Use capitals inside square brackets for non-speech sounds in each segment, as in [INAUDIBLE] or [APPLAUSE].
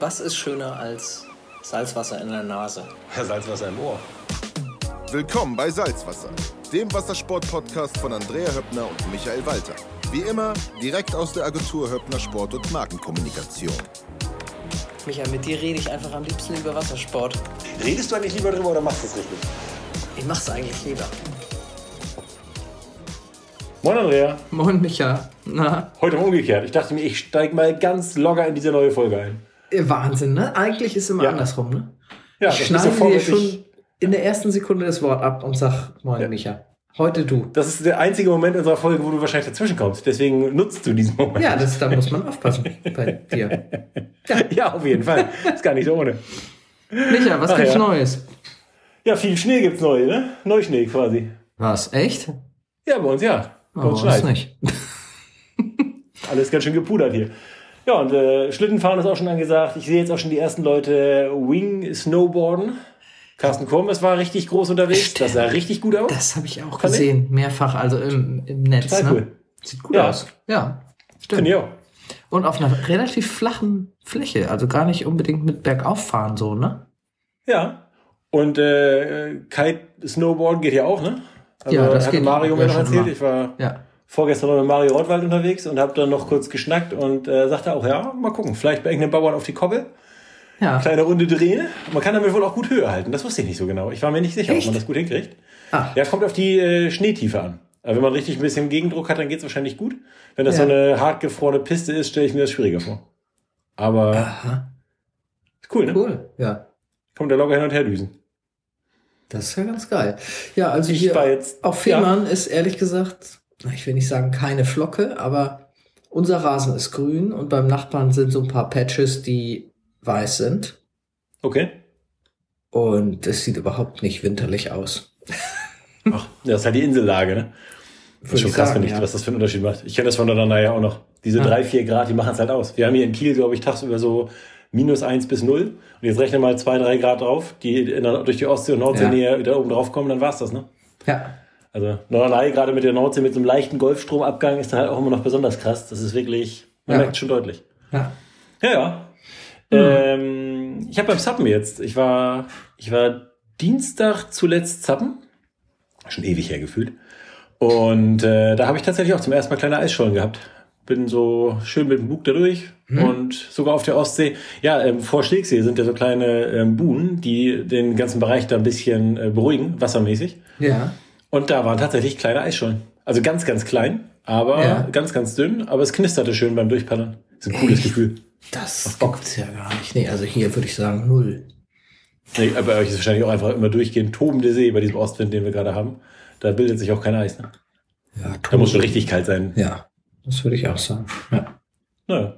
Was ist schöner als Salzwasser in der Nase? Ja, Salzwasser im Ohr. Willkommen bei Salzwasser, dem Wassersport-Podcast von Andrea Höppner und Michael Walter. Wie immer, direkt aus der Agentur Höppner Sport und Markenkommunikation. Michael, mit dir rede ich einfach am liebsten über Wassersport. Redest du eigentlich lieber drüber oder machst du es richtig? Ich mach's eigentlich lieber. Moin Andrea. Moin Micha. Na? Heute mal umgekehrt. Ich dachte mir, ich steige mal ganz locker in diese neue Folge ein. Wahnsinn, ne? Eigentlich ist es immer Ja. andersrum, ne? Ja, ich schneide dir schon in der ersten Sekunde das Wort ab und sag Moin Ja. Micha. Heute du. Das ist der einzige Moment unserer Folge, wo du wahrscheinlich dazwischen kommst. Deswegen nutzt du diesen Moment. Ja, das, da muss man aufpassen [LAUGHS] bei dir. ja auf jeden Fall. Ist gar nicht so ohne. Micha, was Ach gibt's ja. Neues? Ja, viel Schnee gibt's neu, ne? Neuschnee quasi. Was? Echt? Ja, bei uns ja. Bei uns was schneit. nicht. [LAUGHS] Alles ganz schön gepudert hier. Ja, und äh, Schlittenfahren ist auch schon angesagt. Ich sehe jetzt auch schon die ersten Leute Wing Snowboarden. Carsten Kurmes war richtig groß unterwegs. Das sah richtig gut aus. Das habe ich auch Fand ich- gesehen, mehrfach, also im, im Netz. Total ne? cool. Sieht gut Ja. aus. Ja, stimmt. Finde ich auch. Und auf einer relativ flachen Fläche, also gar nicht unbedingt mit Bergauffahren so, ne? Ja. Und äh, Kite Snowboarden geht ja auch, ne? Also Ja, das hatte geht. Mario mir noch erzählt. Ich war Ja. Vorgestern noch mit Mario Rottwald unterwegs und habe dann noch kurz geschnackt und äh, sagte auch, ja, mal gucken, vielleicht bei irgendeinem Bauern auf die Koppel. Ja. Kleine Runde drehen. Man kann damit wohl auch gut Höhe halten. Das wusste ich nicht so genau. Ich war mir nicht sicher, Echt? ob man das gut hinkriegt. Ah. Ja, kommt auf die äh, Schneetiefe an. Aber wenn man richtig ein bisschen Gegendruck hat, dann geht's wahrscheinlich gut. Wenn das Ja. so eine hart gefrorene Piste ist, stelle ich mir das schwieriger vor. Aber Aha. ist cool, ne? Cool. Ja. Kommt der locker hin und her düsen. Das ist ja ganz geil. Ja, also Ich hier war jetzt- auf Fehmarn ist ehrlich gesagt, ich will nicht sagen keine Flocke, aber unser Rasen ist grün und beim Nachbarn sind so ein paar Patches, die weiß sind. Okay. Und es sieht überhaupt nicht winterlich aus. Ach, das ist halt die Insellage, ne? Das ist schon krass, finde ich, ja. was das für einen Unterschied macht. Ich kenne das von der ja auch noch. Diese Ja. drei, vier Grad, die machen es halt aus. Wir haben hier in Kiel, glaube ich, tagsüber so minus eins bis null. Und jetzt rechne mal zwei, drei Grad drauf, die in durch die Ostsee- und Nordseenähe wieder oben drauf kommen, dann war's das, ne? Ja. Also Norderney, gerade mit der Nordsee, mit so einem leichten Golfstromabgang, ist da halt auch immer noch besonders krass. Das ist wirklich, man Ja. merkt schon deutlich. Ja. Ja, ja. Ähm, ich habe beim Zappen jetzt, ich war, ich war Dienstag zuletzt Zappen. Schon ewig hergefühlt. Und äh, da habe ich tatsächlich auch zum ersten Mal kleine Eisschollen gehabt. Bin so schön mit dem Bug da durch und sogar auf der Ostsee. Ja, ähm, vor Schlegsee sind ja so kleine ähm, Buhnen, die den ganzen Bereich da ein bisschen äh, beruhigen, wassermäßig. Ja. Und da waren tatsächlich kleine Eisschollen. Also ganz, ganz klein, aber Ja. ganz, ganz dünn. Aber es knisterte schön beim Durchpaddeln. ist ein cooles Echt? Gefühl. Das gibt's ja gar nicht. Nee, also hier würde ich sagen null. Nee, aber bei euch ist wahrscheinlich auch einfach immer durchgehend tobende See bei diesem Ostwind, den wir gerade haben. Da bildet sich auch kein Eis. Ne? Ja, Da muss schon richtig kalt sein. Ja, das würde ich auch sagen. Ja. Naja.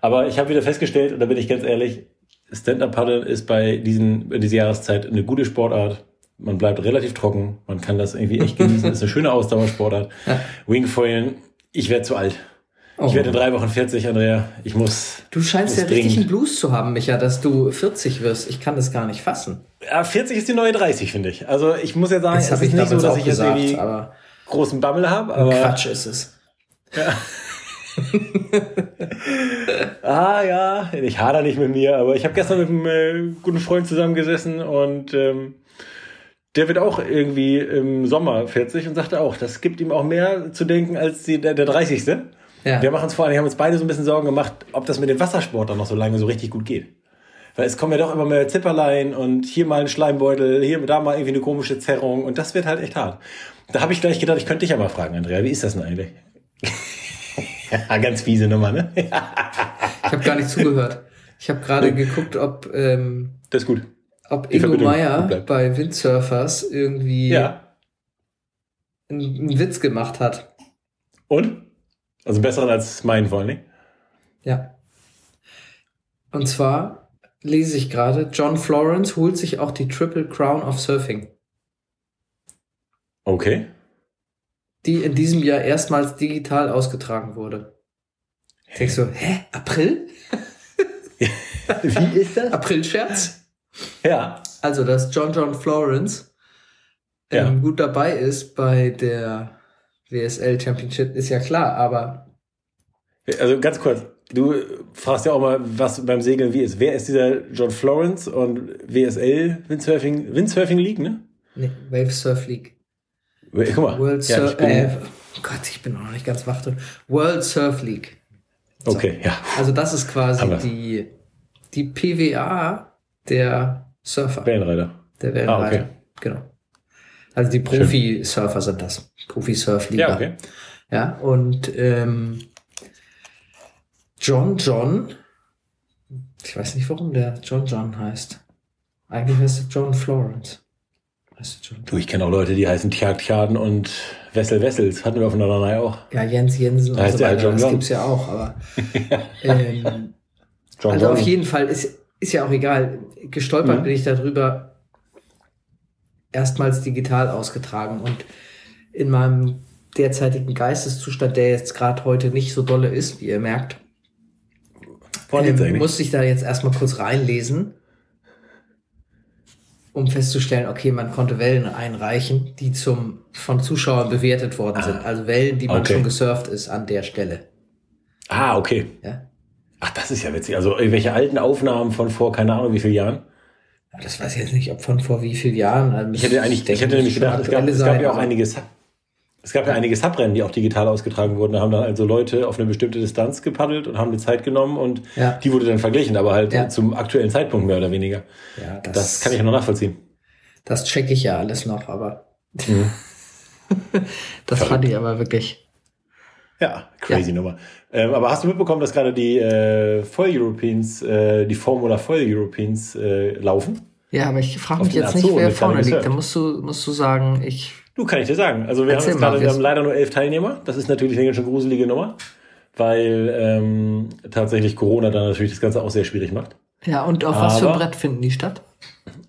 Aber ich habe wieder festgestellt, und da bin ich ganz ehrlich, Stand-Up-Paddeln ist bei diesen, in dieser Jahreszeit eine gute Sportart. Man bleibt relativ trocken, man kann das irgendwie echt genießen. [LAUGHS] ist eine schöne Ausdauersportart. Ja. Wingfoilen, ich werde zu alt. Ich Oh. werde in drei Wochen 40, Andrea. Ich muss. Du scheinst muss ja richtig dringend. einen Blues zu haben, Micha, dass du 40 wirst. Ich kann das gar nicht fassen. Ja, 40 ist die neue 30, finde ich. Also ich muss ja sagen, Das es ist ich nicht so, dass ich jetzt gesagt, irgendwie aber großen Bammel habe, aber. Quatsch ist es. [LAUGHS] Ah ja, ich hader nicht mit mir, aber ich habe gestern mit einem äh, guten Freund zusammengesessen und ähm, der wird auch irgendwie im Sommer 40 und sagte auch, das gibt ihm auch mehr zu denken als die, der, der 30. Ja. Wir machen uns vor allem, haben uns beide so ein bisschen Sorgen gemacht, ob das mit dem Wassersport dann noch so lange so richtig gut geht. Weil es kommen ja doch immer mehr Zipperlein und hier mal ein Schleimbeutel, hier da mal irgendwie eine komische Zerrung und das wird halt echt hart. Da habe ich gleich gedacht, ich könnte dich ja mal fragen, Andrea, wie ist das denn eigentlich? ja, ganz fiese Nummer, ne? [LAUGHS] Ich habe gar nicht zugehört. Ich habe gerade geguckt, ob, ähm, Das ist gut. Ob Ingo bleibt. bei Windsurfers irgendwie Ja. einen, einen Witz gemacht hat. Und? Also besseren als meinen vor allen Dingen. Ja. Und zwar lese ich gerade, John Florence holt sich auch die Triple Crown of Surfing, Okay. die in diesem Jahr erstmals digital ausgetragen wurde. Ich denk so, hä? April? [LAUGHS] Wie ist das? April-Scherz? Ja. Also, dass John John Florence Ja. ähm, gut dabei ist bei der WSL Championship, ist ja klar, aber Also ganz kurz. du fragst ja auch mal, was beim Segeln wie ist. Wer ist dieser John Florence und WSL Windsurfing, Windsurfing League, ne? Nee, Wave Surf League. Guck mal. World ja, Surf, ich bin, äh, Gott, ich bin noch nicht ganz wach drin. World Surf League. okay, ja. Also das ist quasi die, die PWA der Surfer, Wellenreiter. der Wellenreiter. Ah, okay. Genau. Also die Profi-Surfer sind das. Profi-Surf-Liga. Ja, okay. Ja, und ähm, John John, ich weiß nicht, warum der John John heißt. Eigentlich heißt er John Florence. Heißt er John Du, ich kenne auch Leute, die heißen Tjag Tjaden und Wessel Wessels. Hatten wir auf der Nanai auch. Ja, Jens Jensen Da heißt und so er halt weiter. John das John. gibt's ja auch, aber [LAUGHS] ähm, John also John. auf jeden Fall ist, ist ja auch egal. Gestolpert Mhm. bin ich darüber erstmals digital ausgetragen und in meinem derzeitigen Geisteszustand, der jetzt gerade heute nicht so dolle ist, wie ihr merkt, ähm, musste ich da jetzt erstmal kurz reinlesen, um festzustellen, okay, man konnte Wellen einreichen, die zum von Zuschauern bewertet worden sind. Also Wellen, die man Ah. Okay. schon gesurft ist an der Stelle. Ah, okay. Ja? Ach, das ist ja witzig. Also irgendwelche alten Aufnahmen von vor keine Ahnung wie vielen Jahren. Das weiß ich jetzt nicht, ob von vor wie vielen Jahren. Also Ich hätte eigentlich, ich hätte nämlich gedacht, es gab, es gab ja auch einige Sub, es gab ja einige Subrennen, die auch digital ausgetragen wurden. Da haben dann also Leute auf eine bestimmte Distanz gepaddelt und haben die Zeit genommen und Ja. die wurde dann verglichen, aber halt Ja. zum aktuellen Zeitpunkt mehr oder weniger. Ja, das, Das kann ich noch nachvollziehen. Das checke ich ja alles noch, aber Mhm. [LAUGHS] das fand ich aber wirklich. Ja, crazy Nummer. Ähm, aber hast du mitbekommen, dass gerade die äh, Voll-Europeans, äh, die Formula Voll-Europeans äh, laufen? Ja, aber ich frage mich jetzt nicht, Azoren wer vorne liegt. Da musst du, musst du sagen, ich. Du, kann ich dir sagen. Also wir Erzähl haben jetzt gerade, wir haben leider nur elf Teilnehmer. Das ist natürlich eine schon gruselige Nummer, weil ähm, tatsächlich Corona dann natürlich das Ganze auch sehr schwierig macht. Ja, und auf was für ein Aber- Brett finden die statt?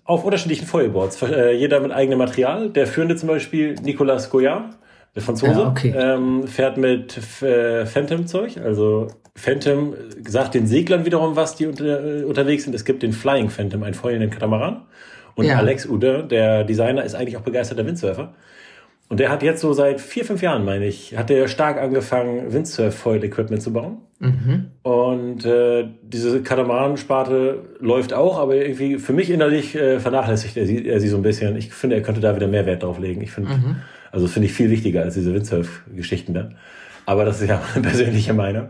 Auf unterschiedlichen Foilboards. Äh, jeder mit eigenem Material. Der führende zum Beispiel, Nicolas Goyard, der Franzose, Ja, okay. ähm, fährt mit äh, Phantom-Zeug. Also Phantom sagt den Seglern wiederum, was die unter, äh, unterwegs sind. Es gibt den Flying Phantom, einen feuernden Katamaran. Und Ja. Alex Ude, der Designer, ist eigentlich auch begeisterter Windsurfer. Und der hat jetzt so seit vier, fünf Jahren, meine ich, hat der stark angefangen, Windsurf-Foil-Equipment zu bauen. Mhm. Und äh, diese Katamaran-Sparte läuft auch, aber irgendwie für mich innerlich äh, vernachlässigt er sie, er sie so ein bisschen. Ich finde, er könnte da wieder mehr Wert drauf legen. Ich finde, Mhm. Also das finde ich viel wichtiger als diese Windsurf-Geschichten dann. Aber das ist ja [LAUGHS] meine persönliche Meinung.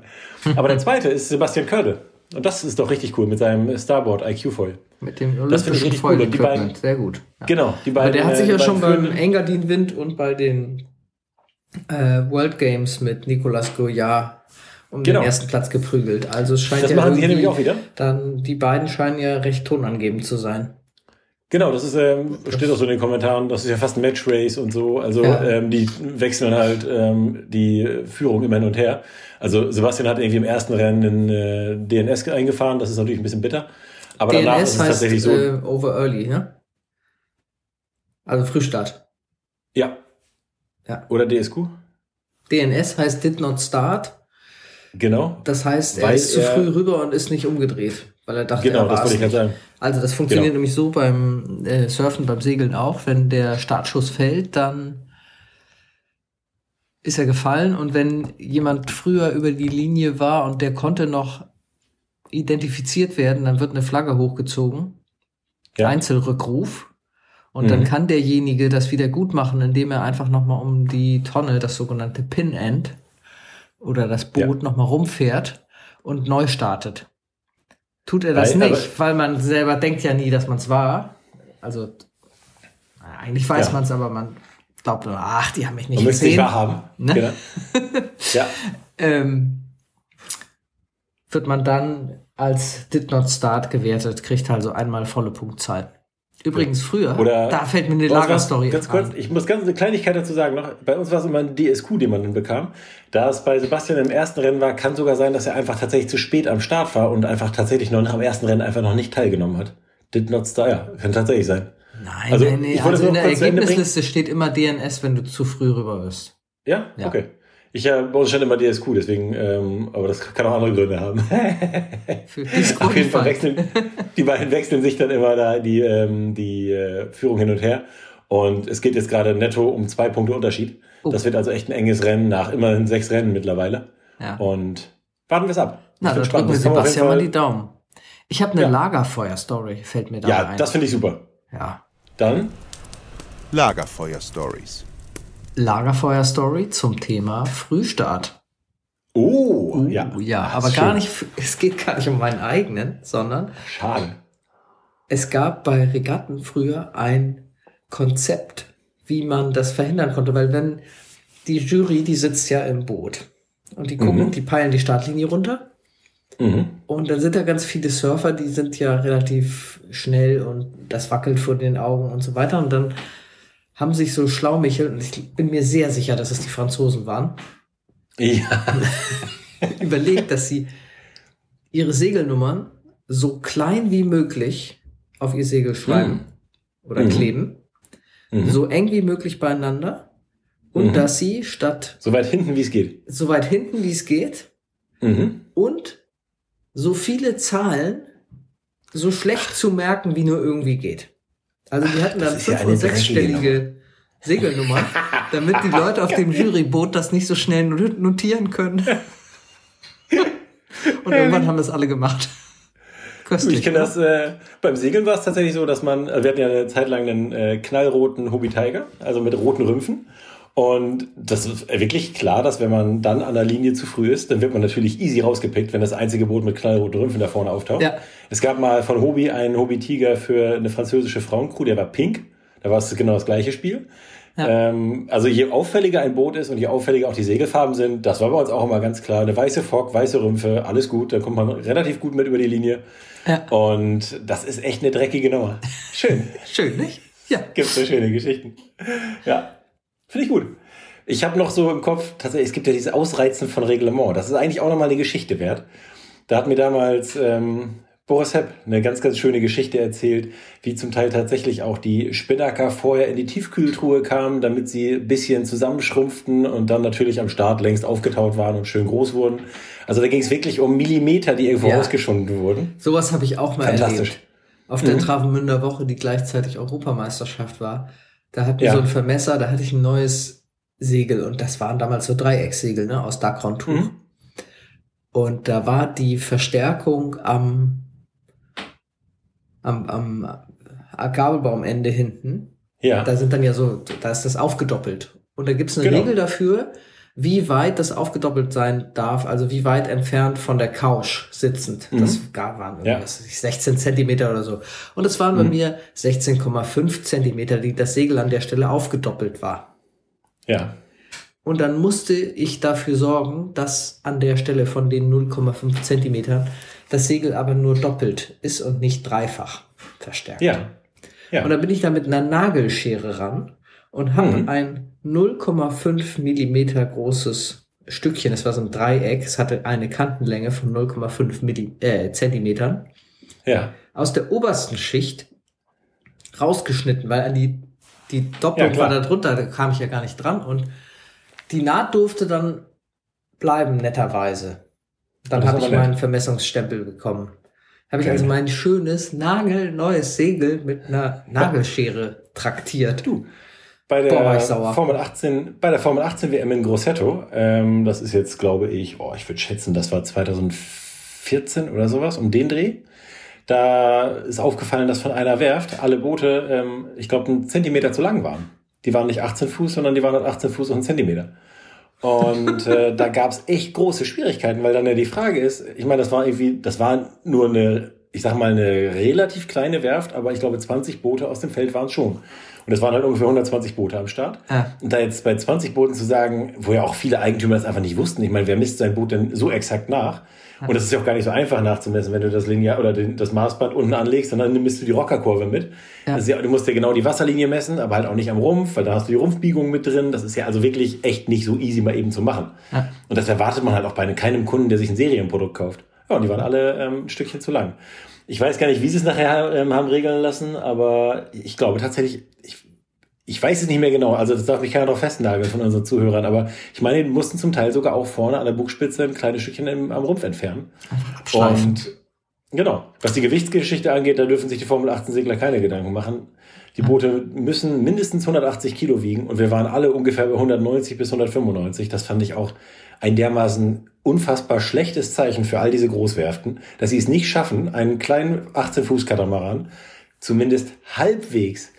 Aber der zweite ist Sebastian Körde. Und das ist doch richtig cool mit seinem Starboard IQ Foil. Mit dem Das finde ich olympischen richtig cool. Die beiden- Sehr gut. Ja. Genau, die Aber beiden. der hat sich äh, ja schon beim Engadin Wind und bei den äh, World Games mit Nicolas Goyard um Genau. den ersten Platz geprügelt. Also es scheint Das ja machen sie nämlich auch wieder. Dann die beiden scheinen ja recht tonangebend zu sein. Genau, das ist, ähm, steht auch so in den Kommentaren, das ist ja fast ein Matchrace und so. Also Ja. ähm, die wechseln halt ähm, die Führung immer hin und her. Also Sebastian hat irgendwie im ersten Rennen in äh, DNS eingefahren, das ist natürlich ein bisschen bitter. Aber danach ist DNS es heißt tatsächlich so. äh, over early, ne? Also Frühstart. ja. Ja. Oder DSQ? DNS heißt did not start. Genau. Das heißt, er Weil ist zu er- früh rüber und ist nicht umgedreht, weil er dachte, Genau, er das war wollte ich gerade sagen. Also das funktioniert Genau. nämlich so beim äh, Surfen, beim Segeln auch. Wenn der Startschuss fällt, dann ist er gefallen und wenn jemand früher über die Linie war und der konnte noch identifiziert werden, dann wird eine Flagge hochgezogen. Ja. Einzelrückruf. Und dann Mhm. kann derjenige das wieder gut machen, indem er einfach nochmal um die Tonne, das sogenannte Pin-End oder das Boot nochmal rumfährt und neu startet. Tut er das Weil- nicht, weil man selber denkt ja nie, dass man es war. Also eigentlich weiß Ja. man es, aber man glaubt, nur, ach, die haben mich nicht Man es nicht gesehen. wahrhaben. Ne? Genau. [LAUGHS] ja. Ähm, wird man dann als Did Not Start gewertet, kriegt also einmal volle Punktzahl. Übrigens früher, Oder- da fällt mir eine Lagerstory Ganz kurz, ein. ich muss ganz eine Kleinigkeit dazu sagen noch. Bei uns war es immer ein DSQ, den man dann bekam. Da es bei Sebastian im ersten Rennen war, kann sogar sein, dass er einfach tatsächlich zu spät am Start war und einfach tatsächlich noch nach dem ersten Rennen einfach noch nicht teilgenommen hat. Did not start, ja, kann tatsächlich sein. Nein, Also, nein, wollte also in der Ergebnisliste steht immer DNS, wenn du zu früh rüber bist. Ja? Ja. Okay. Ich äh, bei uns stand immer DSQ, deswegen, ähm, aber das kann auch andere Gründe haben. [LAUGHS] Auf jeden Fall wechseln, die beiden wechseln sich dann immer da die, ähm, die äh, Führung hin und her. Und es geht jetzt gerade netto um zwei Punkte Unterschied. Oh. Das wird also echt ein enges Rennen nach immerhin sechs Rennen mittlerweile. Ja. Und warten wir es ab. Na, da drücken wir Sebastian mal die Daumen. Ich habe eine ja. Lagerfeuer-Story, fällt mir da ja, ein. Ja, das finde ich super. Ja. Dann? Lagerfeuer-Stories. Lagerfeuer-Story zum Thema Frühstart. Oh, uh, ja. Ja, aber Schön. gar nicht, es geht gar nicht um meinen eigenen, sondern. Schade. Es gab bei Regatten früher ein Konzept, wie man das verhindern konnte, weil wenn die Jury, die sitzt ja im Boot und die gucken, mhm. die peilen die Startlinie runter. Mhm. Und dann sind da ganz viele Surfer, die sind ja relativ schnell und das wackelt vor den Augen und so weiter. Und dann haben sich so Schlaumichel, und ich bin mir sehr sicher, dass es die Franzosen waren, ja. [LAUGHS] überlegt, dass sie ihre Segelnummern so klein wie möglich auf ihr Segel schreiben mhm. oder mhm. kleben, mhm. so eng wie möglich beieinander und mhm. dass sie statt so weit hinten wie es geht, so weit hinten wie es geht mhm. und so viele Zahlen so schlecht zu merken wie nur irgendwie geht. Also die hatten dann fünf- ja und sechsstellige Segelnummern, damit die Leute auf dem [LAUGHS] Juryboot das nicht so schnell notieren können. [LAUGHS] Und irgendwann haben das alle gemacht. Köstlich, ich kenne das, äh, beim Segeln war es tatsächlich so, dass man, also wir hatten ja eine Zeit lang einen äh, knallroten Hobby Tiger, also mit roten Rümpfen. Und das ist wirklich klar, dass wenn man dann an der Linie zu früh ist, dann wird man natürlich easy rausgepickt, wenn das einzige Boot mit knallroten Rümpfen da vorne auftaucht. Ja. Es gab mal von Hobby einen Hobby Tiger für eine französische Frauencrew, der war pink. Da war es genau das gleiche Spiel. Ja. Ähm, also je auffälliger ein Boot ist und je auffälliger auch die Segelfarben sind, das war bei uns auch immer ganz klar. Eine weiße Fock, weiße Rümpfe, alles gut, da kommt man relativ gut mit über die Linie. Ja. Und das ist echt eine dreckige Nummer. Schön. [LAUGHS] Schön, nicht? Ja. Gibt so schöne Geschichten. Ja. Finde ich gut. Ich habe noch so im Kopf, tatsächlich, es gibt ja dieses Ausreizen von Reglement. Das ist eigentlich auch nochmal eine Geschichte wert. Da hat mir damals ähm, Boris Hepp eine ganz, ganz schöne Geschichte erzählt, wie zum Teil tatsächlich auch die Spinnaker vorher in die Tiefkühltruhe kamen, damit sie ein bisschen zusammenschrumpften und dann natürlich am Start längst aufgetaut waren und schön groß wurden. Also da ging es wirklich um Millimeter, die irgendwo ja. ausgeschunden wurden. Sowas habe ich auch mal erlebt. Auf der mhm. Travemünder Woche, die gleichzeitig Europameisterschaft war. Da hatten wir ja. so ein Vermesser, da hatte ich ein neues Segel und das waren damals so Dreiecksegel, ne, aus Dacron-Tuch. Mhm. Und da war die Verstärkung am am, am Gabelbaumende hinten. Ja. Da sind dann ja so, da ist das aufgedoppelt. Und da gibt es eine genau. Regel dafür, wie weit das aufgedoppelt sein darf, also wie weit entfernt von der Couch sitzend. Mhm. Das waren ja. 16 Zentimeter oder so. Und es waren mhm. bei mir 16,5 Zentimeter, die das Segel an der Stelle aufgedoppelt war. Ja. Und dann musste ich dafür sorgen, dass an der Stelle von den 0,5 Zentimetern das Segel aber nur doppelt ist und nicht dreifach verstärkt. Ja. ja. Und dann bin ich da mit einer Nagelschere ran und habe mhm. ein 0,5 Millimeter großes Stückchen, es war so ein Dreieck, es hatte eine Kantenlänge von 0,5 äh, Zentimetern, ja. aus der obersten Schicht rausgeschnitten, weil an die, die Doppelung ja, war da drunter, da kam ich ja gar nicht dran und die Naht durfte dann bleiben, netterweise. Dann habe ich meinen Vermessungsstempel bekommen. Habe ich also mein schönes, nagelneues Segel mit einer Nagelschere traktiert. Du. Bei der Boah, Formel 18, bei der Formel 18 WM in Grosseto, ähm, das ist jetzt, glaube ich, oh, ich würde schätzen, das war 2014 oder sowas, um den Dreh. Da ist aufgefallen, dass von einer Werft alle Boote, ähm, ich glaube, einen Zentimeter zu lang waren. Die waren nicht 18 Fuß, sondern die waren 18 Fuß und einen Zentimeter. Und äh, da gab es echt große Schwierigkeiten, weil dann ja die Frage ist, ich meine, das war irgendwie, das war nur eine, ich sag mal, eine relativ kleine Werft, aber ich glaube 20 Boote aus dem Feld waren es schon. Und es waren halt ungefähr 120 Boote am Start. Ah. Und da jetzt bei 20 Booten zu sagen, wo ja auch viele Eigentümer das einfach nicht wussten, ich meine, wer misst sein Boot denn so exakt nach? Und das ist ja auch gar nicht so einfach nachzumessen, wenn du das Linear oder den, das Maßband unten anlegst, dann misst du die Rockerkurve mit. Ja. Ja, du musst ja genau die Wasserlinie messen, aber halt auch nicht am Rumpf, weil da hast du die Rumpfbiegung mit drin. Das ist ja also wirklich echt nicht so easy mal eben zu machen. Ja. Und das erwartet man halt auch bei keinem Kunden, der sich ein Serienprodukt kauft. Ja, und die waren alle ähm, ein Stückchen zu lang. Ich weiß gar nicht, wie sie es nachher ähm, haben regeln lassen, aber ich glaube tatsächlich, ich ich weiß es nicht mehr genau, also das darf mich keiner noch festnageln von unseren Zuhörern, aber ich meine, die mussten zum Teil sogar auch vorne an der Bugspitze ein kleines Stückchen im, am Rumpf entfernen. Und genau, was die Gewichtsgeschichte angeht, da dürfen sich die Formel 18 Segler keine Gedanken machen. Die Boote müssen mindestens 180 Kilo wiegen und wir waren alle ungefähr bei 190 bis 195. Das fand ich auch ein dermaßen unfassbar schlechtes Zeichen für all diese Großwerften, dass sie es nicht schaffen, einen kleinen 18-Fuß-Katamaran zumindest halbwegs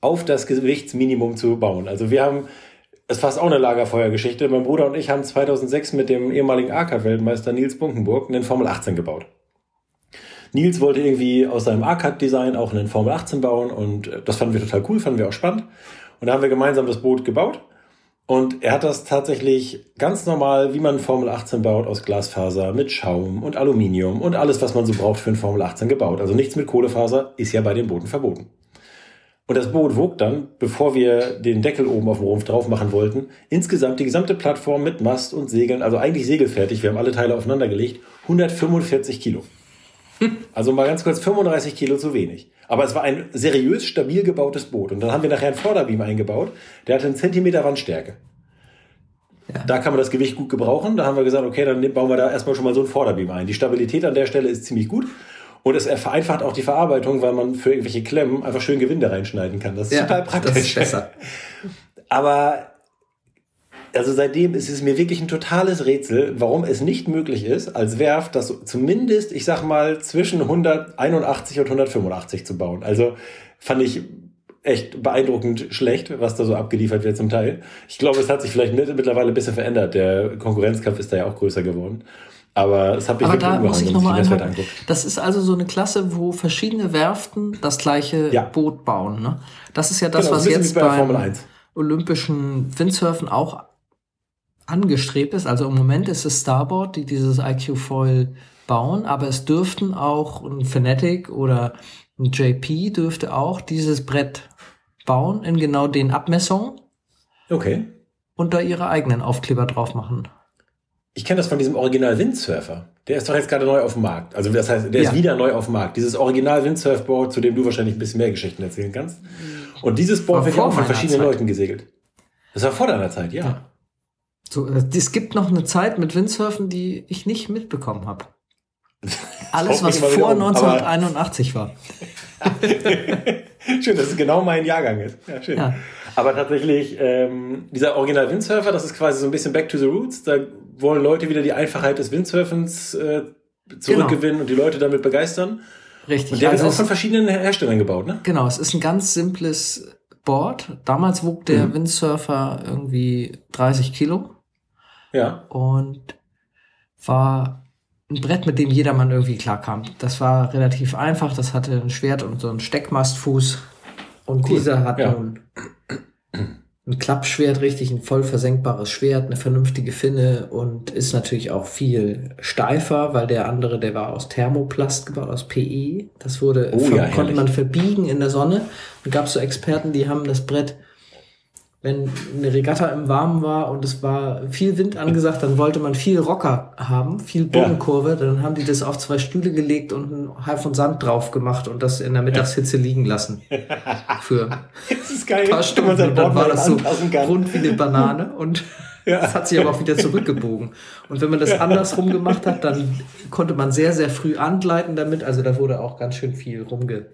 auf das Gewichtsminimum zu bauen. Also wir haben, es fast auch eine Lagerfeuergeschichte. Mein Bruder und ich haben 2006 mit dem ehemaligen ARCAD-Weltmeister Nils Bunkenburg einen Formel 18 gebaut. Nils wollte irgendwie aus seinem ARCAD-Design auch einen Formel 18 bauen und das fanden wir total cool, fanden wir auch spannend. Und da haben wir gemeinsam das Boot gebaut. Und er hat das tatsächlich ganz normal, wie man Formel 18 baut, aus Glasfaser mit Schaum und Aluminium und alles, was man so braucht für ein Formel 18 gebaut. Also nichts mit Kohlefaser ist ja bei den Booten verboten. Und das Boot wog dann, bevor wir den Deckel oben auf dem Rumpf drauf machen wollten, insgesamt die gesamte Plattform mit Mast und Segeln, also eigentlich segelfertig, wir haben alle Teile aufeinander gelegt, 145 Kilo. [LAUGHS] Also mal ganz kurz 35 Kilo zu wenig. Aber es war ein seriös stabil gebautes Boot. Und dann haben wir nachher einen Vorderbeam eingebaut. Der hatte einen Zentimeter Wandstärke. Ja. Da kann man das Gewicht gut gebrauchen. Da haben wir gesagt, okay, dann bauen wir da erstmal schon mal so einen Vorderbeam ein. Die Stabilität an der Stelle ist ziemlich gut. Und es vereinfacht auch die Verarbeitung, weil man für irgendwelche Klemmen einfach schön Gewinde reinschneiden kann. Das ist ja, total praktisch. Das ist besser. [LAUGHS] Aber also seitdem ist es mir wirklich ein totales Rätsel, warum es nicht möglich ist, als Werft das zumindest, ich sag mal, zwischen 181 und 185 zu bauen. Also fand ich echt beeindruckend schlecht, was da so abgeliefert wird zum Teil. Ich glaube, es hat sich vielleicht mittlerweile ein bisschen verändert. Der Konkurrenzkampf ist da ja auch größer geworden. Aber es hat mich Aber da muss ich noch mal einmal, Das ist also so eine Klasse, wo verschiedene Werften das gleiche ja. Boot bauen. Ne? Das ist ja das, genau, was jetzt bei beim Olympischen Windsurfen auch angestrebt ist. Also im Moment ist es Starboard, die dieses IQ Foil bauen, aber es dürften auch ein Fnatic oder ein JP dürfte auch dieses Brett bauen in genau den Abmessungen. Okay. Und da ihre eigenen Aufkleber drauf machen. Ich kenne das von diesem Original Windsurfer. Der ist doch jetzt gerade neu auf dem Markt. Also das heißt, der ja. ist wieder neu auf dem Markt. Dieses Original Windsurfboard, zu dem du wahrscheinlich ein bisschen mehr Geschichten erzählen kannst. Und dieses Board wird ja auch von verschiedenen Zeit. Leuten gesegelt. Das war vor deiner Zeit, ja. ja. So, äh, es gibt noch eine Zeit mit Windsurfen, die ich nicht mitbekommen habe. [LAUGHS] Alles, was vor um, 1981 war. [LAUGHS] [LAUGHS] schön, dass es genau mein Jahrgang ist. Ja, schön. Ja. Aber tatsächlich, ähm, dieser Original Windsurfer, das ist quasi so ein bisschen Back to the Roots. Da wollen Leute wieder die Einfachheit des Windsurfens äh, zurückgewinnen genau. und die Leute damit begeistern. Richtig. Und der also ist auch von verschiedenen Herstellern gebaut, ne? Genau, es ist ein ganz simples Board. Damals wog der mhm. Windsurfer irgendwie 30 Kilo. Ja. Und war ein Brett, mit dem jedermann irgendwie klarkam. Das war relativ einfach. Das hatte ein Schwert und so einen Steckmastfuß. Und cool. dieser hat ja. nun ein Klappschwert, richtig ein voll versenkbares Schwert, eine vernünftige Finne und ist natürlich auch viel steifer, weil der andere, der war aus Thermoplast gebaut, aus PE. Das wurde, oh, ja, konnte man verbiegen in der Sonne. Und gab so Experten, die haben das Brett wenn eine Regatta im Warmen war und es war viel Wind angesagt, dann wollte man viel Rocker haben, viel Bodenkurve, ja. dann haben die das auf zwei Stühle gelegt und einen Halb von Sand drauf gemacht und das in der Mittagshitze liegen lassen. [LAUGHS] Für das ist geil, ein paar Stunden. Und dann war das so rund wie eine Banane [LAUGHS] und ja. das hat sich aber auch wieder zurückgebogen. Und wenn man das andersrum gemacht hat, dann konnte man sehr, sehr früh angleiten damit. Also da wurde auch ganz schön viel rumge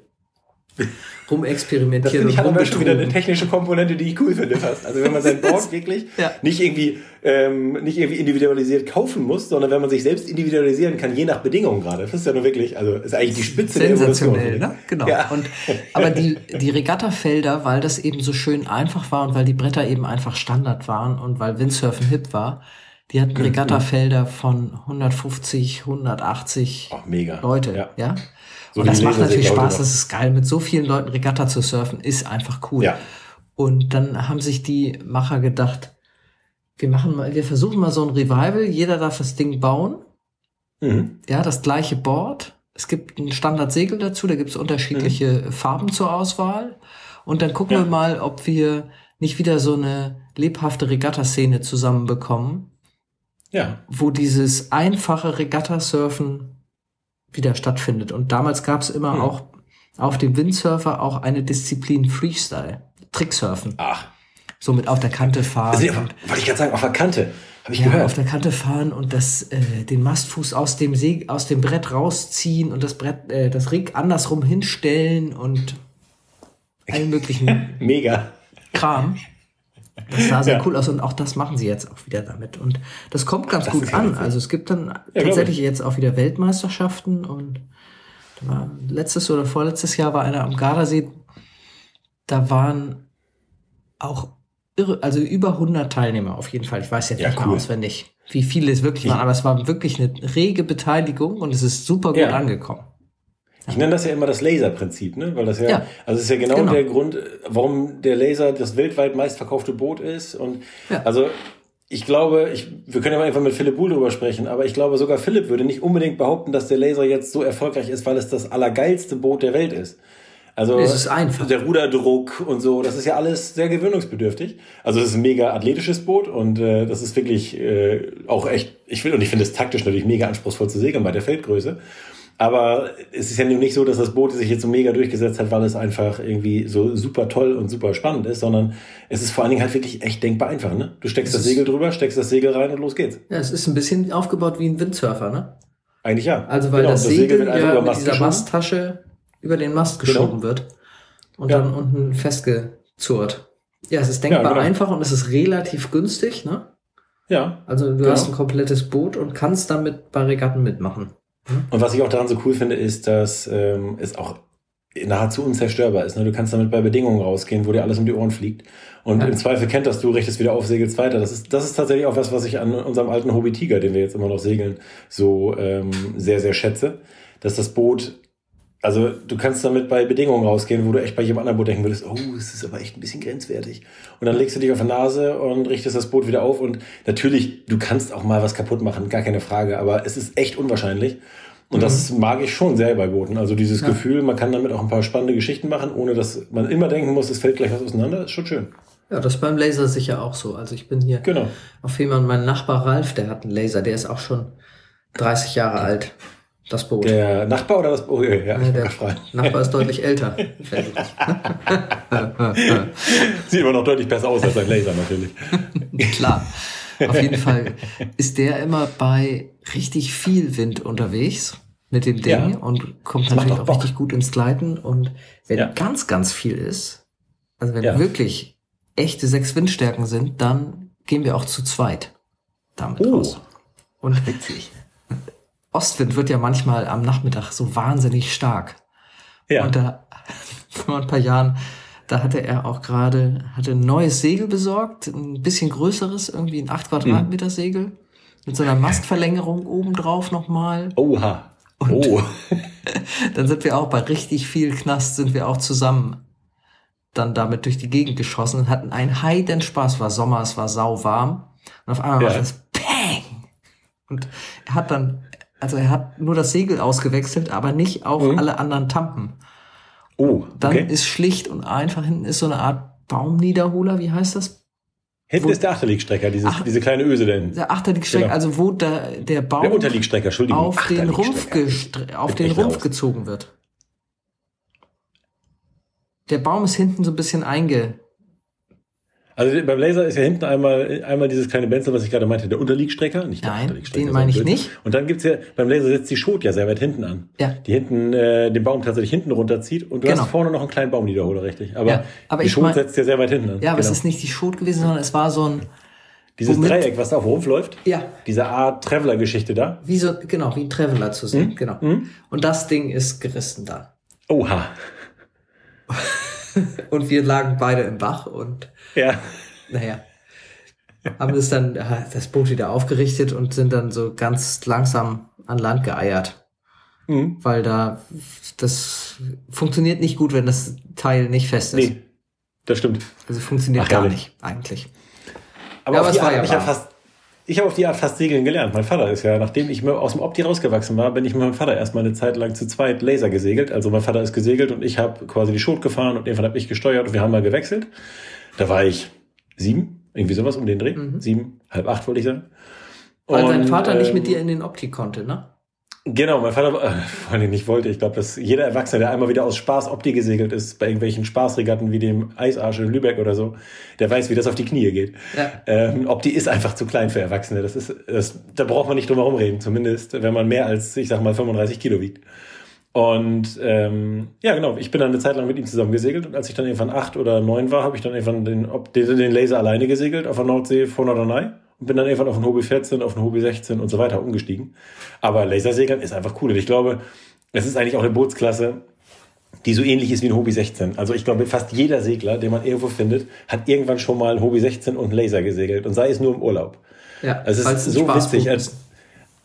[LAUGHS] rumexperimentieren. Das ich schon wieder eine technische Komponente, die ich cool finde fast. Also wenn man sein [LAUGHS] Board wirklich ja. nicht irgendwie ähm, nicht irgendwie individualisiert kaufen muss, sondern wenn man sich selbst individualisieren kann, je nach Bedingungen gerade. Das ist ja nur wirklich, also ist eigentlich die Spitze der Evolution. Ne? Genau. Ja. Und, aber die, die Regattafelder, weil das eben so schön einfach war und weil die Bretter eben einfach Standard waren und weil Windsurfen hip war, die hatten mhm. Regattafelder von 150, 180 oh. Leute. Ja. ja? So und das macht natürlich Spaß, das ist geil. Mit so vielen Leuten Regatta zu surfen, ist einfach cool. Ja. Und dann haben sich die Macher gedacht, wir machen mal, wir versuchen mal so ein Revival, jeder darf das Ding bauen. Mhm. Ja, das gleiche Board. Es gibt ein Standardsegel dazu, da gibt es unterschiedliche mhm. Farben zur Auswahl. Und dann gucken ja. wir mal, ob wir nicht wieder so eine lebhafte Regatta-Szene zusammenbekommen. Ja. Wo dieses einfache Regatta-Surfen wieder stattfindet. Und damals gab es immer hm. auch auf dem Windsurfer auch eine Disziplin Freestyle, Tricksurfen. Ach. So mit auf der Kante fahren. Also, wollte ich gerade sagen, auf der Kante. Habe ich ja, gehört. auf der Kante fahren und das, äh, den Mastfuß aus dem See, aus dem Brett rausziehen und das Brett, äh, das Rig andersrum hinstellen und allen möglichen [LAUGHS] Mega. Kram. Das sah sehr ja. cool aus und auch das machen sie jetzt auch wieder damit. Und das kommt ganz das gut an. Also es gibt dann ja, tatsächlich jetzt auch wieder Weltmeisterschaften und letztes oder vorletztes Jahr war einer am Gardasee. Da waren auch irre, also über 100 Teilnehmer auf jeden Fall. Ich weiß jetzt ja, nicht cool. auswendig, wie viele es wirklich waren, aber es war wirklich eine rege Beteiligung und es ist super gut angekommen. Ich nenne das ja immer das Laserprinzip, ne? Weil das ja, ja, also ist ja genau, genau, der Grund, warum der Laser das weltweit meistverkaufte Boot ist. Und ja. also ich glaube, ich, wir können ja mal einfach mit Philipp Buhl drüber sprechen, aber ich glaube, sogar Philipp würde nicht unbedingt behaupten, dass der Laser jetzt so erfolgreich ist, weil es das allergeilste Boot der Welt ist. Also es ist einfach. der Ruderdruck und so, das ist ja alles sehr gewöhnungsbedürftig. Also es ist ein mega athletisches Boot und äh, das ist wirklich äh, auch echt, ich will und ich finde es taktisch natürlich mega anspruchsvoll zu segeln bei der Feldgröße. Aber es ist ja nicht so, dass das Boot sich jetzt so mega durchgesetzt hat, weil es einfach irgendwie so super toll und super spannend ist, sondern es ist vor allen Dingen halt wirklich echt denkbar einfach. Ne? Du steckst es das Segel drüber, steckst das Segel rein und los geht's. Ja, es ist ein bisschen aufgebaut wie ein Windsurfer, ne? Eigentlich ja. Also weil genau, das, das, Segel, Segel ja mit dieser Masttasche über den Mast genau. geschoben genau. wird und ja. dann unten festgezurrt. Ja, es ist denkbar ja, genau. einfach und es ist relativ günstig, ne? Ja. Also du genau. hast ein komplettes Boot und kannst damit bei Regatten mitmachen. Und was ich auch daran so cool finde, ist, dass ähm, es auch nahezu unzerstörbar ist. Ne? Du kannst damit bei Bedingungen rausgehen, wo dir alles um die Ohren fliegt. Und ja. im Zweifel kennt das du, richtest wieder auf, segelst weiter. Das ist, das ist tatsächlich auch was, was ich an unserem alten Hobby Tiger, den wir jetzt immer noch segeln, so ähm, sehr, sehr schätze. Dass das Boot also du kannst damit bei Bedingungen rausgehen, wo du echt bei jedem anderen Boot denken würdest, oh, es ist aber echt ein bisschen grenzwertig. Und dann legst du dich auf die Nase und richtest das Boot wieder auf. Und natürlich, du kannst auch mal was kaputt machen, gar keine Frage, aber es ist echt unwahrscheinlich. Und mhm. das mag ich schon sehr bei Booten. Also dieses ja. Gefühl, man kann damit auch ein paar spannende Geschichten machen, ohne dass man immer denken muss, es fällt gleich was auseinander, ist schon schön. Ja, das ist beim Laser sicher auch so. Also ich bin hier genau. auf jemanden, mein Nachbar Ralf, der hat einen Laser, der ist auch schon 30 Jahre alt. Das Boot. Der Nachbar oder das Boot? Ja, nee, der Nachbar ist deutlich älter. [LAUGHS] Sieht immer noch deutlich besser aus als ein Laser natürlich. Klar. Auf jeden Fall [LAUGHS] ist der immer bei richtig viel Wind unterwegs mit dem Ding ja. und kommt das natürlich auch Bock. richtig gut ins Gleiten. Und wenn ja. ganz, ganz viel ist, also wenn ja. wirklich echte sechs Windstärken sind, dann gehen wir auch zu zweit damit oh. raus. Und witzig. Ostwind wird ja manchmal am Nachmittag so wahnsinnig stark. Ja. Und da, [LAUGHS] vor ein paar Jahren, da hatte er auch gerade, hatte ein neues Segel besorgt, ein bisschen größeres, irgendwie ein 8 Quadratmeter Segel, mit so einer Mastverlängerung obendrauf nochmal. Oha. Und oh. [LAUGHS] [LAUGHS] dann sind wir auch bei richtig viel Knast, sind wir auch zusammen dann damit durch die Gegend geschossen und hatten einen heiden Spaß. War Sommer, es war sauwarm. Und auf einmal ja. war das Peng! Und er hat dann also er hat nur das Segel ausgewechselt, aber nicht auch mhm. alle anderen Tampen. Oh, Dann ist schlicht und einfach, hinten ist so eine Art Baumniederholer, wie heißt das? Hinten wo, ist der Achterliegstrecker, dieses, Ach, diese kleine Öse denn. Der Achterliegstrecker, genau. also wo der, der Baum der Unterliegstrecker, Entschuldigung. auf den Rumpf, auf den Rumpf gezogen wird. Der Baum ist hinten so ein bisschen einge, also beim Laser ist ja hinten einmal, einmal dieses kleine Benzel, was ich gerade meinte, der Unterliegstrecker, nicht der Nein, Unterliegstrecker. Den meine ich nicht. Und dann gibt's ja, beim Laser setzt die Schot ja sehr weit hinten an. Ja. Die hinten, äh, den Baum tatsächlich hinten runterzieht und du genau. hast vorne noch einen kleinen Baumniederholer, richtig. Aber, ja, aber die Schot mein, setzt ja sehr weit hinten an. Ja, aber genau. es ist nicht die Schot gewesen, sondern es war so ein, dieses Womit? Dreieck, was da auf Rumpf läuft? Ja. Diese Art Traveler-Geschichte da? Wie so, genau, wie ein Traveler zu sehen, mhm. genau. Mhm. Und das Ding ist gerissen da. Oha. [LAUGHS] [LAUGHS] und wir lagen beide im Bach und ja. Naja. Haben es dann das Boot wieder aufgerichtet und sind dann so ganz langsam an Land geeiert. Mhm. Weil da das funktioniert nicht gut, wenn das Teil nicht fest ist. Nee, das stimmt. Also funktioniert Ach, gar nicht, eigentlich. Aber, ja, aber es war ja ich habe fast, ich habe auf die Art fast segeln gelernt. Mein Vater ist ja, nachdem ich aus dem Opti rausgewachsen war, bin ich mit meinem Vater erstmal eine Zeit lang zu zweit Laser gesegelt. Also mein Vater ist gesegelt und ich habe quasi die Schot gefahren und irgendwann habe ich gesteuert und wir haben mal gewechselt. Da war ich sieben, irgendwie sowas um den Dreh. Mhm. Sieben, halb acht wollte ich sagen. Weil und, dein Vater ähm, nicht mit dir in den Opti konnte, ne? Genau, mein Vater, äh, vor allem nicht wollte. Ich glaube, dass jeder Erwachsene, der einmal wieder aus Spaß Opti gesegelt ist, bei irgendwelchen Spaßregatten wie dem Eisarsch in Lübeck oder so, der weiß, wie das auf die Knie geht. Ja. Ähm, Opti ist einfach zu klein für Erwachsene. Das ist, das, da braucht man nicht drum herum reden, zumindest wenn man mehr als, ich sag mal, 35 Kilo wiegt. Und ähm, ja, genau, ich bin dann eine Zeit lang mit ihm zusammen gesegelt und als ich dann irgendwann acht oder neun war, habe ich dann irgendwann den, den, den Laser alleine gesegelt auf der Nordsee vor Norderney und bin dann irgendwann auf den Hobby 14, auf den Hobby 16 und so weiter umgestiegen. Aber Lasersegeln ist einfach cool und ich glaube, es ist eigentlich auch eine Bootsklasse, die so ähnlich ist wie ein Hobby 16. Also ich glaube, fast jeder Segler, den man irgendwo findet, hat irgendwann schon mal ein Hobby 16 und ein Laser gesegelt und sei es nur im Urlaub. Ja, es ist so witzig. Als,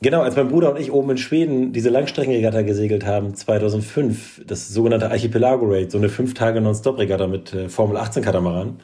genau, als mein Bruder und ich oben in Schweden diese Langstreckenregatta gesegelt haben, 2005, das sogenannte Archipelago Raid, so eine fünf Tage Non-Stop-Regatta mit äh, Formel 18 Katamaran.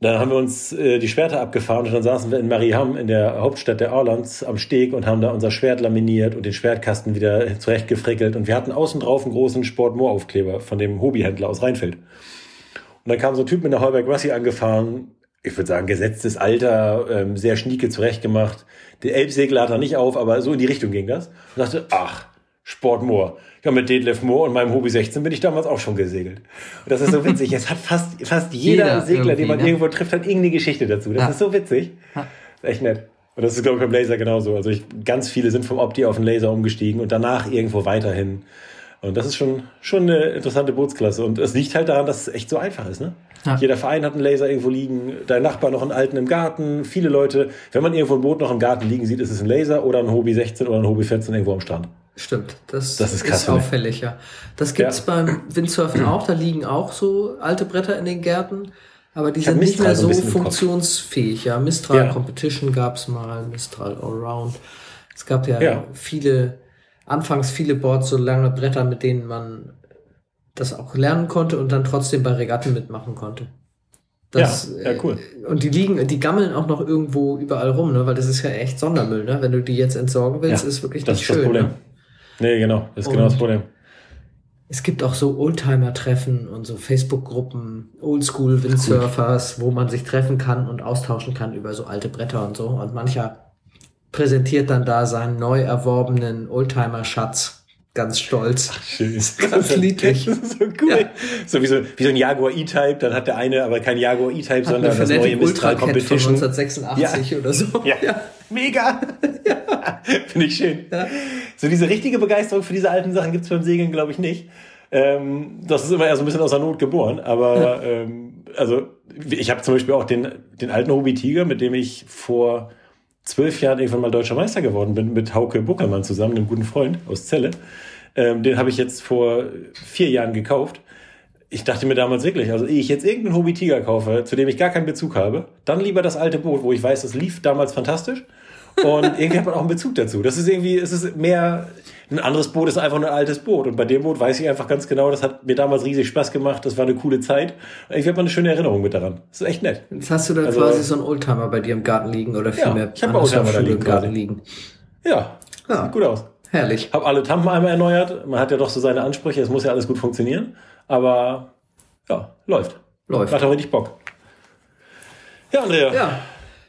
Dann haben wir uns äh, die Schwerter abgefahren und dann saßen wir in Marieham, in der Hauptstadt der Orlands, am Steg und haben da unser Schwert laminiert und den Schwertkasten wieder zurechtgefrickelt. Und wir hatten außen drauf einen großen Sport-Moor-Aufkleber von dem Hobbyhändler aus Rheinfeld. Und dann kam so ein Typ mit einer Heuberg Rossi angefahren, ich würde sagen, gesetztes Alter, ähm, sehr schnieke zurechtgemacht. Der Elbsegler hat er nicht auf, aber so in die Richtung ging das. Und dachte, ach, Sportmoor. Ja, mit Detlef Moore und meinem Hobby 16 bin ich damals auch schon gesegelt. Und das ist so witzig. Es hat fast, fast [LAUGHS] jeder, jeder Segler, den man ne? irgendwo trifft, hat irgendeine Geschichte dazu. Das ja. ist so witzig. Ja. Ist echt nett. Und das ist, glaube ich, beim Laser genauso. Also ich, ganz viele sind vom Opti auf den Laser umgestiegen und danach irgendwo weiterhin. Und das ist schon, schon eine interessante Bootsklasse. Und es liegt halt daran, dass es echt so einfach ist. Ne? Ja. Jeder Verein hat einen Laser irgendwo liegen, dein Nachbar noch einen alten im Garten. Viele Leute, wenn man irgendwo ein Boot noch im Garten liegen sieht, ist es ein Laser oder ein Hobby 16 oder ein Hobby 14 irgendwo am Strand. Stimmt, das, das ist, krass, ist auffällig, ja. Das gibt's ja. beim Windsurfen auch, da liegen auch so alte Bretter in den Gärten, aber die sind nicht mehr so funktionsfähig. Ja, Mistral ja. Competition gab's mal, Mistral Allround. Es gab ja, ja, viele, anfangs viele Boards, so lange Bretter, mit denen man das auch lernen konnte und dann trotzdem bei Regatten mitmachen konnte. Das, ja, ja, cool. Äh, und die liegen, die gammeln auch noch irgendwo überall rum, ne? weil das ist ja echt Sondermüll, ne? Wenn du die jetzt entsorgen willst, ja, ist wirklich nicht schön. Ne? Nee, genau, das ist genau das Problem. Es gibt auch so Oldtimer-Treffen und so Facebook-Gruppen, Oldschool-Windsurfers, wo man sich treffen kann und austauschen kann über so alte Bretter und so. Und mancher präsentiert dann da seinen neu erworbenen Oldtimer-Schatz ganz stolz. Ach, schön. [LAUGHS] Ganz niedlich. [LAUGHS] so cool. Ja. So wie so, wie so ein Jaguar E-Type, dann hat der eine aber kein Jaguar E-Type, sondern das neue Mistral Competition. Von 1986 ja. oder so. [LAUGHS] Ja. ja. Mega. ja. Finde ich schön. Ja. So diese richtige Begeisterung für diese alten Sachen gibt's beim Segeln, glaube ich, nicht. Ähm, das ist immer eher so ein bisschen aus der Not geboren. Aber ähm, also ich habe zum Beispiel auch den, den alten Hobby Tiger, mit dem ich vor zwölf Jahren irgendwann mal deutscher Meister geworden bin mit Hauke Buckermann zusammen, einem guten Freund aus Celle. Ähm, den habe ich jetzt vor vier Jahren gekauft. Ich dachte mir damals wirklich, also ehe ich jetzt irgendeinen Hobby Tiger kaufe, zu dem ich gar keinen Bezug habe, dann lieber das alte Boot, wo ich weiß, das lief damals fantastisch. Und irgendwie hat man auch einen Bezug dazu. Das ist irgendwie, es ist mehr, ein anderes Boot ist einfach nur ein altes Boot. Und bei dem Boot weiß ich einfach ganz genau, das hat mir damals riesig Spaß gemacht, das war eine coole Zeit. Irgendwie hat man eine schöne Erinnerung mit daran. Das ist echt nett. Jetzt hast du da also, quasi so einen Oldtimer bei dir im Garten liegen oder vielmehr ja, ich habe Oldtimer da liegen, im Garten liegen. Ja, ja, sieht gut aus. Herrlich. Hab alle Tampen einmal erneuert. Man hat ja doch so seine Ansprüche, es muss ja alles gut funktionieren. Aber ja, läuft. Läuft. Macht auch richtig Bock. Ja, Andrea. Ja.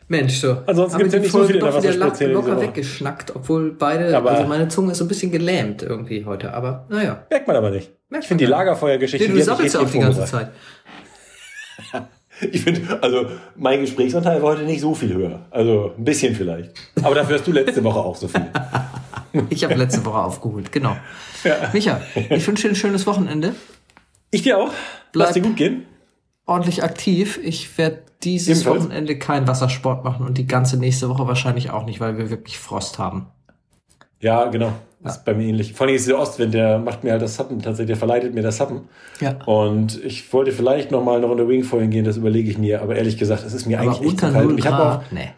Mensch, so. Ansonsten gibt es ja nicht so viel in der Wassersportszene. locker weggeschnackt, obwohl beide, aber also meine Zunge ist so ein bisschen gelähmt irgendwie heute, aber naja. Merkt man aber nicht. Merkt ich finde die Lagerfeuergeschichte. Nee, du sabbelst ja auch die ganze Zeit. [LAUGHS] ich finde, also mein Gesprächsanteil war heute nicht so viel höher. Also ein bisschen vielleicht. Aber dafür hast du letzte Woche auch so viel. [LAUGHS] ich habe letzte Woche aufgeholt, genau. Ja. Micha, ich wünsche dir ein schönes Wochenende. Ich dir auch. Bleib Lass dir gut gehen. Ordentlich aktiv. Ich werde dieses Ebenfalls. Wochenende keinen Wassersport machen und die ganze nächste Woche wahrscheinlich auch nicht, weil wir wirklich Frost haben. Ja, genau. Das ist bei mir ähnlich. Vor allem ist der Ostwind, der macht mir halt das Sappen tatsächlich, der verleitet mir das Sappen. Ja. Und ich wollte vielleicht noch mal eine Runde Wingfoiling gehen, das überlege ich mir, aber ehrlich gesagt, es ist mir aber eigentlich echt zu kalt. Ich habe auch, nee.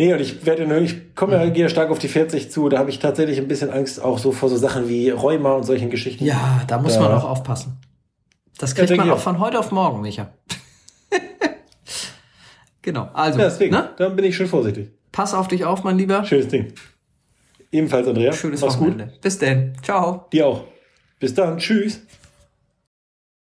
Nee, und ich werde nur, ich komme ja, gehe stark auf die 40 zu, da habe ich tatsächlich ein bisschen Angst auch so vor so Sachen wie Rheuma und solchen Geschichten. Ja, da muss da, man auch aufpassen. Das kriegt ja, man auch von heute auf morgen, Micha. Genau, also. Ja, deswegen, ne? dann bin ich schon vorsichtig. Pass auf dich auf, mein Lieber. Schönes Ding. Ebenfalls, Andrea. Schönes Mach's Wochenende. Gut. Bis denn. Ciao. Dir auch. Bis dann. Tschüss.